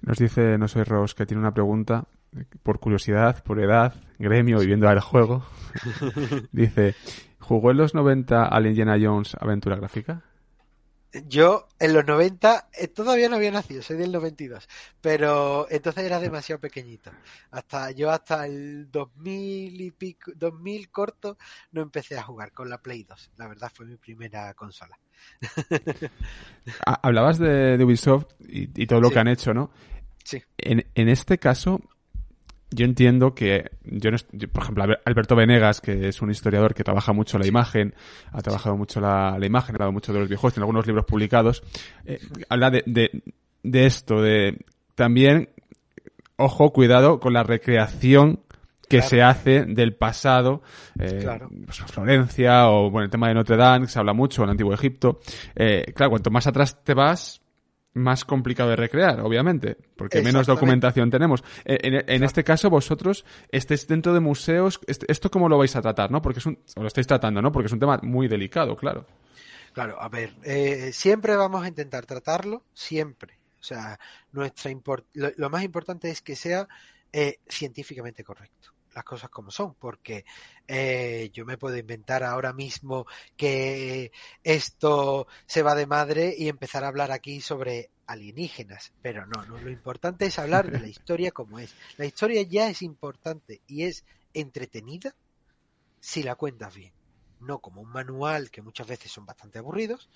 Nos dice no soy Ross que tiene una pregunta por curiosidad por edad gremio y viendo el juego. <laughs> Dice jugó en los 90 al Indiana Jones aventura gráfica yo en los 90 eh, todavía no había nacido, soy del 92, pero entonces era demasiado pequeñito. Hasta yo hasta el 2000 y pico, 2000 corto no empecé a jugar con la Play 2. La verdad fue mi primera consola. Hablabas de, de Ubisoft y, y, todo lo sí. que han hecho, ¿no? Sí. En, en este caso, yo entiendo que, yo, no, yo, por ejemplo, Alberto Venegas, que es un historiador que trabaja mucho la imagen, ha trabajado mucho la, la imagen, ha hablado mucho de los viejos, tiene algunos libros publicados, eh, habla de, de, de, esto, de también, ojo, cuidado con la recreación que claro. se hace del pasado, eh, claro. pues Florencia o bueno, el tema de Notre Dame, que se habla mucho, el Antiguo Egipto. Eh, claro, cuanto más atrás te vas, más complicado de recrear, obviamente, porque menos documentación tenemos. En, en, este caso, vosotros estéis dentro de museos, ¿esto cómo lo vais a tratar, no? Porque es un, o lo estáis tratando, ¿no? Porque es un tema muy delicado, claro. Claro, a ver, eh, siempre vamos a intentar tratarlo, siempre. O sea, nuestra lo más importante es que sea eh, científicamente correcto las cosas como son, porque eh, yo me puedo inventar ahora mismo que esto se va de madre y empezar a hablar aquí sobre alienígenas, pero no, no, lo importante es hablar de la <laughs> historia como es. La historia ya es importante y es entretenida si la cuentas bien. No como un manual que muchas veces son bastante aburridos,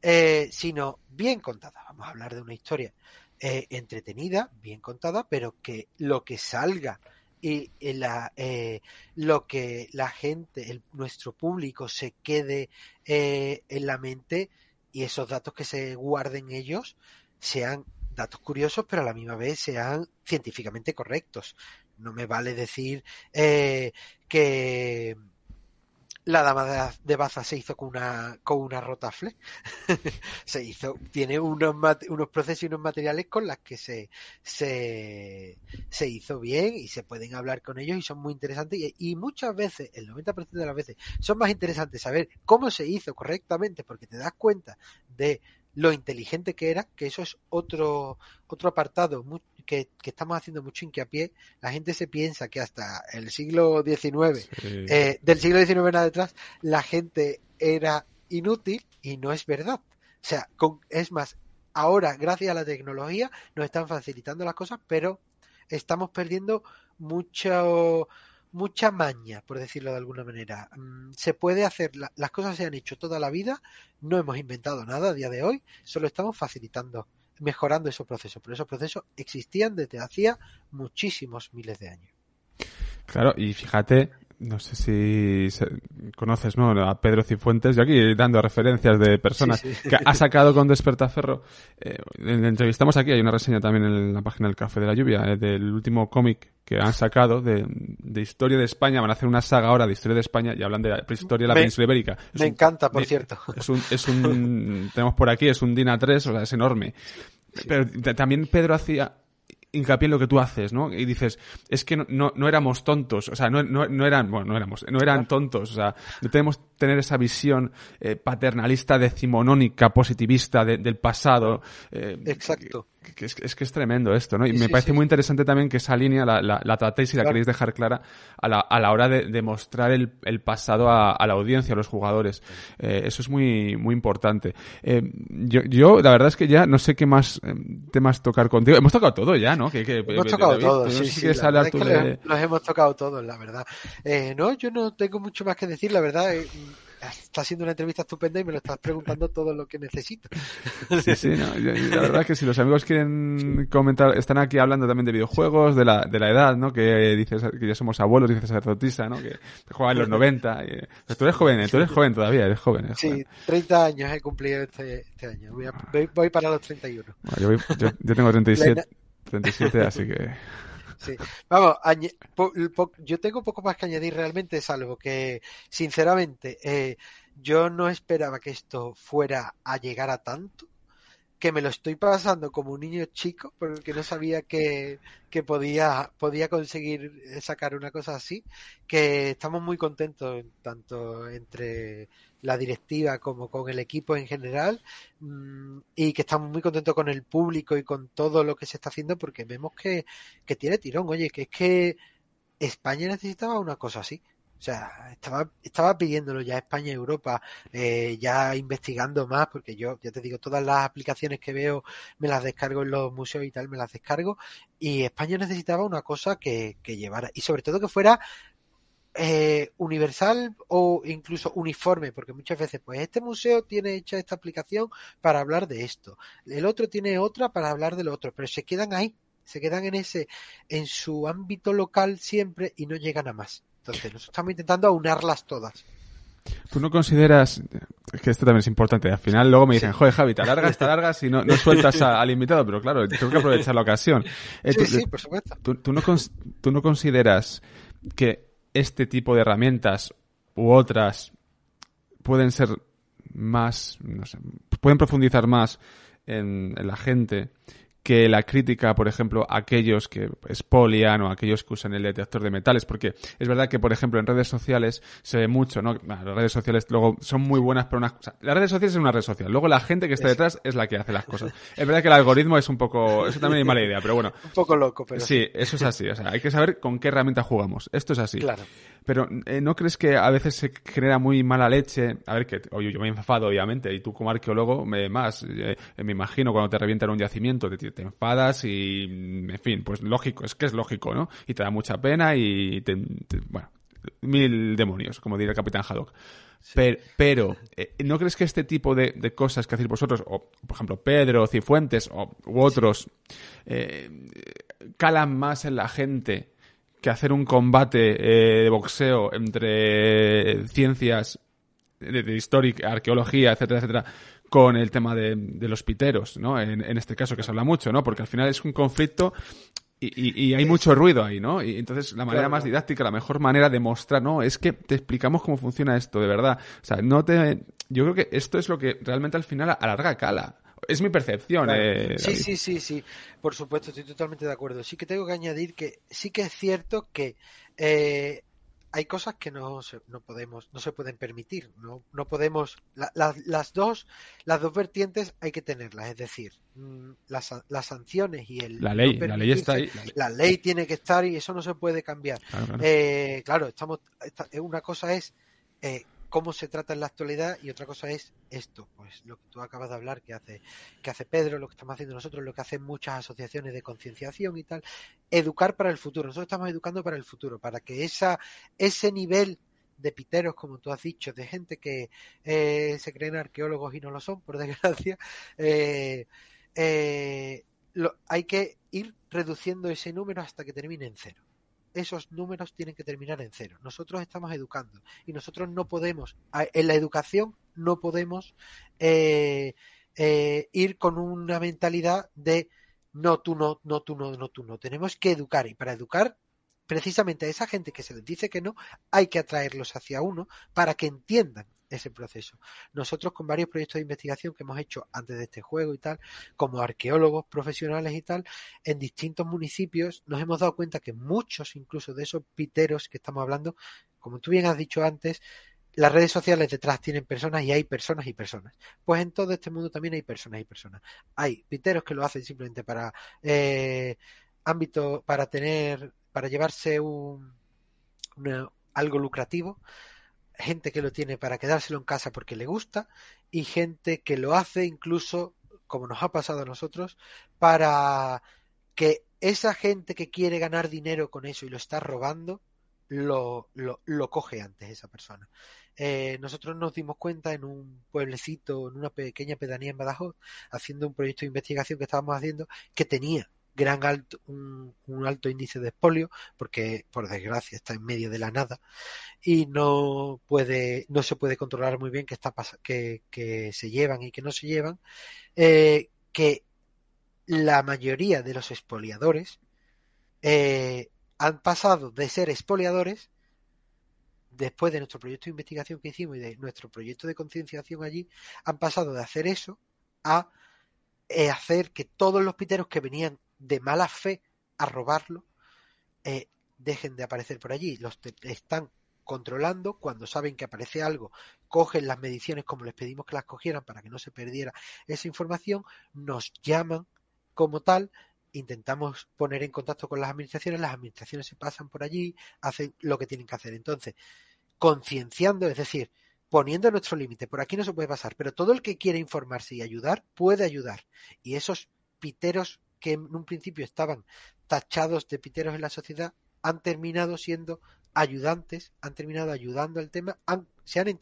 eh, sino bien contada. Vamos a hablar de una historia eh, entretenida, bien contada, pero que lo que salga y la, eh, lo que la gente, el, nuestro público se quede eh, en la mente y esos datos que se guarden ellos sean datos curiosos, pero a la misma vez sean científicamente correctos. No me vale decir eh, que la dama de Baza se hizo con una con una rotafle. <laughs> Se hizo tiene unos unos procesos y unos materiales con las que se se se hizo bien y se pueden hablar con ellos y son muy interesantes y, y muchas veces el 90% de las veces son más interesantes saber cómo se hizo correctamente porque te das cuenta de lo inteligente que era, que eso es otro, otro apartado muy, que, que, estamos haciendo mucho hincapié. La gente se piensa que hasta el siglo XIX, sí. eh, del siglo XIX en atrás, la gente era inútil y no es verdad. O sea, con, es más, ahora, gracias a la tecnología, nos están facilitando las cosas, pero estamos perdiendo mucho, mucha maña, por decirlo de alguna manera. Mm, se puede hacer, las cosas se han hecho toda la vida, no hemos inventado nada a día de hoy, solo estamos facilitando, mejorando esos procesos, pero esos procesos existían desde hacía muchísimos miles de años. Claro, y fíjate, no sé si conoces ¿no? a Pedro Cifuentes, yo aquí dando referencias de personas sí, sí. que ha sacado con Despertaferro. Eh, entrevistamos aquí, hay una reseña también en la página del Café de la Lluvia, eh, del último cómic que han sacado de, historia de España, van a hacer una saga ahora de historia de España y hablan de la prehistoria de la Me- península ibérica. Es Me un- encanta, por cierto. Es un, es un, <laughs> tenemos por aquí, es un DIN A3, o sea, es enorme. Pero también Pedro hacía hincapié en lo que tú haces, ¿no? Y dices, es que no, no, no éramos tontos, o sea, no, no, no eran, bueno, no éramos, no eran tontos, o sea, no tenemos tener esa visión eh, paternalista, decimonónica, positivista de- del pasado. eh, Exacto. que- que es, es que es tremendo esto, ¿no? Y Sí, me sí, parece sí. muy interesante también que esa línea la, la, la tratéis y la Claro. queréis dejar clara a la, a la hora de, de mostrar el, el pasado a, a la audiencia, a los jugadores. Eh, eso es muy, muy importante. Eh, yo, yo, la verdad es que ya no sé qué más eh, temas tocar contigo. Hemos tocado todo ya, ¿no? Que, que- Hemos tocado David, todo, sí, sí. la hablar verdad tú es que de- los, hemos tocado todos, la verdad. Eh, no, yo no tengo mucho más que decir, la verdad. Está siendo una entrevista estupenda y me lo estás preguntando todo lo que necesito. <laughs> Sí, sí, no, la verdad es que si los amigos quieren comentar, están aquí hablando también de videojuegos, de la, de la edad, ¿no? Que dices que ya somos abuelos, dices sacerdotisa, ¿no? Que juega en los 90. y- pero tú eres joven, ¿eh? tú eres joven todavía, eres joven. eres Sí, joven. 30 años he cumplido este, este año. Voy, a- voy- voy para los 31. Bueno, yo, voy- yo- yo tengo 37, Plena- 37, así que... Sí. Vamos, yo tengo poco más que añadir realmente, salvo que, sinceramente, eh, yo no esperaba que esto fuera a llegar a tanto, que me lo estoy pasando como un niño chico, porque no sabía que, que podía, podía conseguir sacar una cosa así, que estamos muy contentos, tanto entre la directiva como con el equipo en general, mm, y que estamos muy contentos con el público y con todo lo que se está haciendo, porque vemos que, que tiene tirón. Oye, que es que España necesitaba una cosa así. O sea, estaba, estaba pidiéndolo ya España y Europa, eh, ya investigando más, porque yo, ya te digo, todas las aplicaciones que veo me las descargo en los museos y tal, me las descargo, y España necesitaba una cosa que, que llevara, y sobre todo que fuera eh, universal o incluso uniforme, porque muchas veces, pues este museo tiene hecha esta aplicación para hablar de esto, el otro tiene otra para hablar de lo otro, pero se quedan ahí, se quedan en ese, en su ámbito local siempre y no llegan a más. Entonces, nosotros estamos intentando aunarlas todas. ¿Tú no consideras, es que esto también es importante, al final luego me dicen, joder Javi, te alargas, te alargas y no, no sueltas a- al invitado, pero claro, tengo que aprovechar la ocasión. Eh, Sí, tú- sí, por supuesto. ¿Tú, tú no, tú no consideras que este tipo de herramientas u otras pueden ser más, no sé, pueden profundizar más en, en la gente que la crítica, por ejemplo, a aquellos que expolian o aquellos que usan el detector de metales, porque es verdad que, por ejemplo, en redes sociales se ve mucho, ¿no? Las redes sociales luego son muy buenas para unas cosas. Las redes sociales es una red social, luego la gente que está detrás es la que hace las cosas. Es verdad que el algoritmo es un poco, eso también es mala idea, pero bueno, Un poco loco, pero Sí, eso es así. O sea, hay que saber con qué herramienta jugamos. Esto es así. claro. Pero eh, ¿no crees que a veces se genera muy mala leche? A ver, que oye, yo me he enfadado, obviamente, y tú como arqueólogo me, más. eh, me imagino cuando te revientan un yacimiento, te, te enfadas y, en fin, pues lógico, es que es lógico, ¿no? Y te da mucha pena y te, te- bueno, mil demonios, como diría el Capitán Haddock. Pero, pero, eh, ¿no crees que este tipo de, de cosas que hacéis vosotros, o por ejemplo Pedro, Cifuentes o, u otros, eh, calan más en la gente que hacer un combate eh, de boxeo entre ciencias de, de histórica, arqueología, etcétera, etcétera, con el tema de, de los piteros, ¿no? En, en este caso que se habla mucho, ¿no? Porque al final es un conflicto y, y- y hay mucho ruido ahí, ¿no? Y entonces la manera Claro, más didáctica, la mejor manera de mostrar, no, es que te explicamos cómo funciona esto, de verdad. O sea, no te... Yo creo que esto es lo que realmente al final a larga cala. Es mi percepción, Claro. eh, Sí, sí, sí, sí. Por supuesto, estoy totalmente de acuerdo. Sí que tengo que añadir que sí que es cierto que eh, hay cosas que no se, no podemos, no se pueden permitir. No, no podemos. la- la- las dos, las dos vertientes hay que tenerlas. Es decir, mm, las, las sanciones y el La no ley, la ley está ahí. la ley- La ley tiene que estar y eso no se puede cambiar. claro, claro. Eh, claro, estamos. esta- una cosa es eh, cómo se trata en la actualidad y otra cosa es esto, pues lo que tú acabas de hablar que hace que hace Pedro, lo que estamos haciendo nosotros, lo que hacen muchas asociaciones de concienciación y tal, educar para el futuro. Nosotros estamos educando para el futuro, para que esa ese nivel de piteros, como tú has dicho, de gente que eh, se creen arqueólogos y no lo son, por desgracia, <laughs> eh, eh, lo- hay que ir reduciendo ese número hasta que termine en cero esos números tienen que terminar en cero. Nosotros estamos educando y nosotros no podemos, en la educación no podemos eh, eh, ir con una mentalidad de no, tú no, no, tú no, no, tú no. Tenemos que educar y para educar precisamente a esa gente que se les dice que no, hay que atraerlos hacia uno para que entiendan ese proceso. Nosotros con varios proyectos de investigación que hemos hecho antes de este juego y tal, como arqueólogos profesionales y tal, en distintos municipios nos hemos dado cuenta que muchos incluso de esos piteros que estamos hablando, como tú bien has dicho antes, las redes sociales detrás tienen personas y hay personas y personas. Pues en todo este mundo también hay personas y personas. Hay piteros que lo hacen simplemente para eh, ámbito, para tener, para llevarse un, algo lucrativo gente que lo tiene para quedárselo en casa porque le gusta y gente que lo hace incluso, como nos ha pasado a nosotros, para que esa gente que quiere ganar dinero con eso y lo está robando, lo, lo, lo coge antes esa persona. Eh, nosotros nos dimos cuenta en un pueblecito, en una pequeña pedanía en Badajoz, haciendo un proyecto de investigación que estábamos haciendo, que tenía gran alto, un, alto índice de espolio, porque por desgracia está en medio de la nada y no puede, no se puede controlar muy bien qué está que, que se llevan y que no se llevan, eh, que la mayoría de los expoliadores eh, han pasado de ser expoliadores después de nuestro proyecto de investigación que hicimos y de nuestro proyecto de concienciación allí, han pasado de hacer eso a eh, hacer que todos los piteros que venían de mala fe a robarlo, eh, dejen de aparecer por allí. Los están controlando, cuando saben que aparece algo, cogen las mediciones como les pedimos que las cogieran para que no se perdiera esa información, nos llaman como tal, intentamos poner en contacto con las administraciones, las administraciones se pasan por allí, hacen lo que tienen que hacer. Entonces, concienciando, es decir, poniendo nuestro límite, por aquí no se puede pasar, pero todo el que quiere informarse y ayudar puede ayudar. Y esos piteros que en un principio estaban tachados de piteros en la sociedad han terminado siendo ayudantes, han terminado ayudando al tema, se, han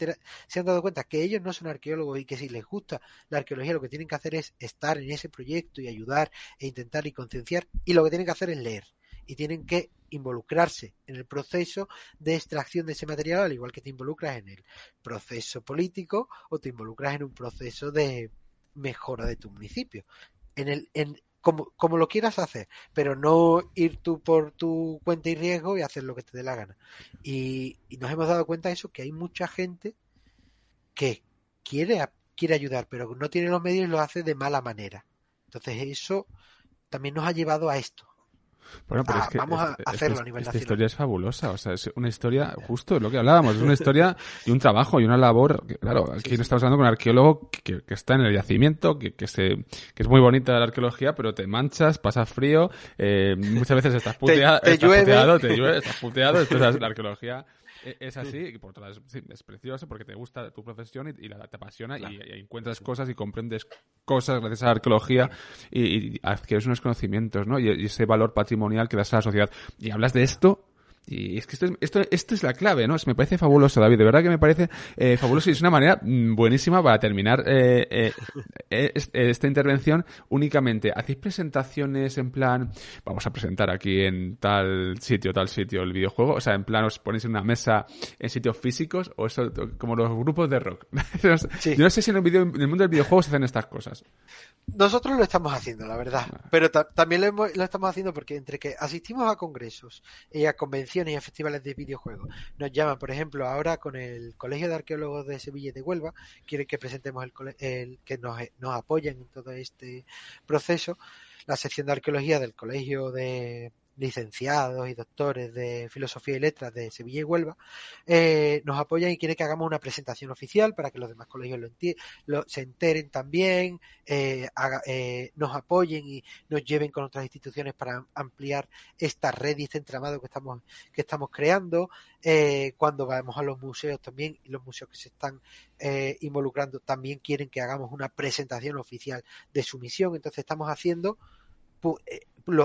se han dado cuenta que ellos no son arqueólogos y que si les gusta la arqueología lo que tienen que hacer es estar en ese proyecto y ayudar e intentar y concienciar y lo que tienen que hacer es leer y tienen que involucrarse en el proceso de extracción de ese material al igual que te involucras en el proceso político o te involucras en un proceso de mejora de tu municipio. En el, como, lo quieras hacer, pero no ir tú por tu cuenta y riesgo y hacer lo que te dé la gana. Y, nos hemos dado cuenta de eso, que hay mucha gente que quiere, quiere ayudar, pero no tiene los medios y lo hace de mala manera. Entonces eso también nos ha llevado a esto, bueno, pero es que vamos a hacerlo a nivel esta historia es fabulosa, o sea, es una historia, justo de lo que hablábamos, es una historia y un trabajo y una labor, claro, aquí estamos hablando con un arqueólogo que, está en el yacimiento, que, que, se, que es muy bonita la arqueología, pero te manchas, pasas frío, eh, muchas veces estás, puteado, te, estás puteado, te llueve, estás puteado, entonces la arqueología es así, y por otro lado es, precioso porque te gusta tu profesión y, la, te apasiona y, encuentras cosas y comprendes cosas gracias a la arqueología y, adquieres unos conocimientos, ¿no? Y, ese valor patrimonial que das a la sociedad. Y hablas de esto y es que esto, esto, esto es la clave, ¿no? Me parece fabuloso, David. De verdad que me parece eh, fabuloso y es una manera mm, buenísima para terminar eh, eh, esta intervención únicamente. ¿Hacéis presentaciones en plan, vamos a presentar aquí en tal sitio, tal sitio el videojuego? O sea, en plan, os ponéis en una mesa en sitios físicos o eso, como los grupos de rock. <laughs> Yo no sé si en el, video, en el mundo del videojuego se hacen estas cosas. Nosotros lo estamos haciendo, la verdad. Ah. Pero también lo, lo estamos haciendo porque entre que asistimos a congresos y a convenciones y festivales de videojuegos. Nos llaman, por ejemplo, ahora con el Colegio de Arqueólogos de Sevilla y de Huelva, quieren que presentemos el, el que nos, nos apoyen en todo este proceso. La sección de arqueología del Colegio de licenciados y doctores de filosofía y letras de Sevilla y Huelva, eh, nos apoyan y quieren que hagamos una presentación oficial para que los demás colegios lo, se enteren también, eh, eh, nos apoyen y nos lleven con otras instituciones para ampliar esta red y este entramado que estamos, que estamos creando. cuando vamos a los museos también, los museos que se están involucrando también quieren que hagamos una presentación oficial de su misión. Entonces estamos haciendo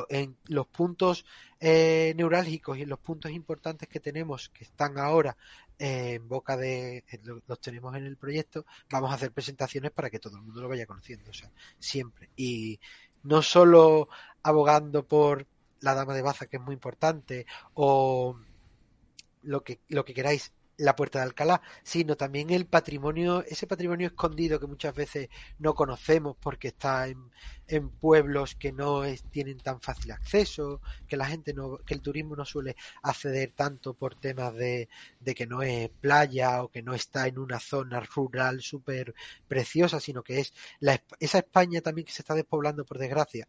en los puntos eh, neurálgicos y los puntos importantes que tenemos que están ahora eh, en boca de los tenemos en el proyecto vamos a hacer presentaciones para que todo el mundo lo vaya conociendo o sea siempre. Y no solo abogando por la dama de baza que es muy importante o lo que lo que queráis la puerta de Alcalá, sino también el patrimonio, ese patrimonio escondido que muchas veces no conocemos porque está en, en pueblos que no tienen tan fácil acceso, que la gente no, que el turismo no suele acceder tanto por temas de, de que no es playa o que no está en una zona rural súper preciosa, sino que es la, esa España también que se está despoblando por desgracia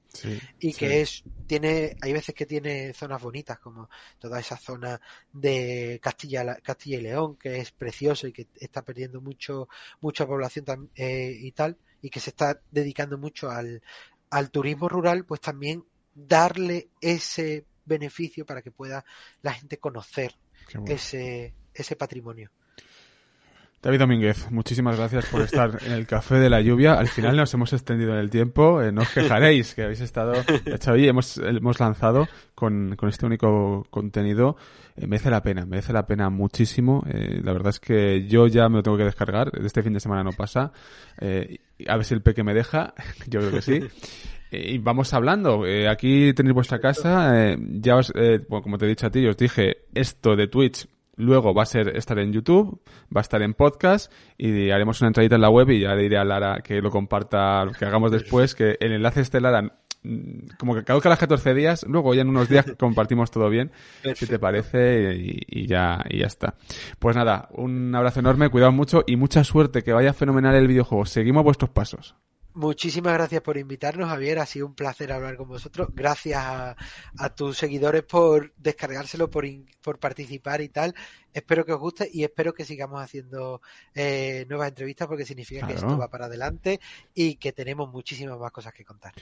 y que es, tiene, hay veces que tiene zonas bonitas como toda esa zona de Castilla, Castilla y León que es precioso y que está perdiendo mucho, mucha población eh, y tal y que se está dedicando mucho al, al turismo rural, pues también darle ese beneficio para que pueda la gente conocer ese, ese patrimonio. David Domínguez, muchísimas gracias por estar en el Café de la Lluvia. Al final nos hemos extendido en el tiempo. Eh, no os quejaréis que habéis estado. Hecho, hoy hemos, hemos lanzado con, con este único contenido. Eh, merece la pena, merece la pena muchísimo. Eh, la verdad es que yo ya me lo tengo que descargar. Este fin de semana no pasa. a ver si el peque me deja. <laughs> yo creo que sí. y vamos hablando. aquí tenéis vuestra casa. ya os, bueno, como te he dicho a ti, os dije esto de Twitch Luego va a ser estar en YouTube, va a estar en podcast y haremos una entradita en la web y ya le diré a Lara que lo comparta, que hagamos después, que el enlace este Lara mm, como que caduca las 14 días, luego ya en unos días <laughs> compartimos todo bien, si te parece, y, ya, y ya está. Pues nada, un abrazo enorme, cuidado mucho y mucha suerte, que vaya fenomenal el videojuego. Seguimos vuestros pasos. Muchísimas gracias por invitarnos, Javier. Ha sido un placer hablar con vosotros. Gracias a, tus seguidores por descargárselo, por, por participar y tal. Espero que os guste y espero que sigamos haciendo eh, nuevas entrevistas porque significa que esto va para adelante y que tenemos muchísimas más cosas que contar.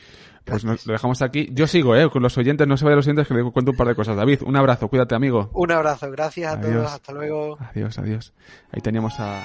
Pues lo dejamos aquí. Yo sigo, ¿eh? Con los oyentes, no se vayan los oyentes que les cuento un par de cosas. David, un abrazo, cuídate, amigo. Un abrazo, gracias a todos. Hasta luego. Adiós, adiós. Ahí teníamos a.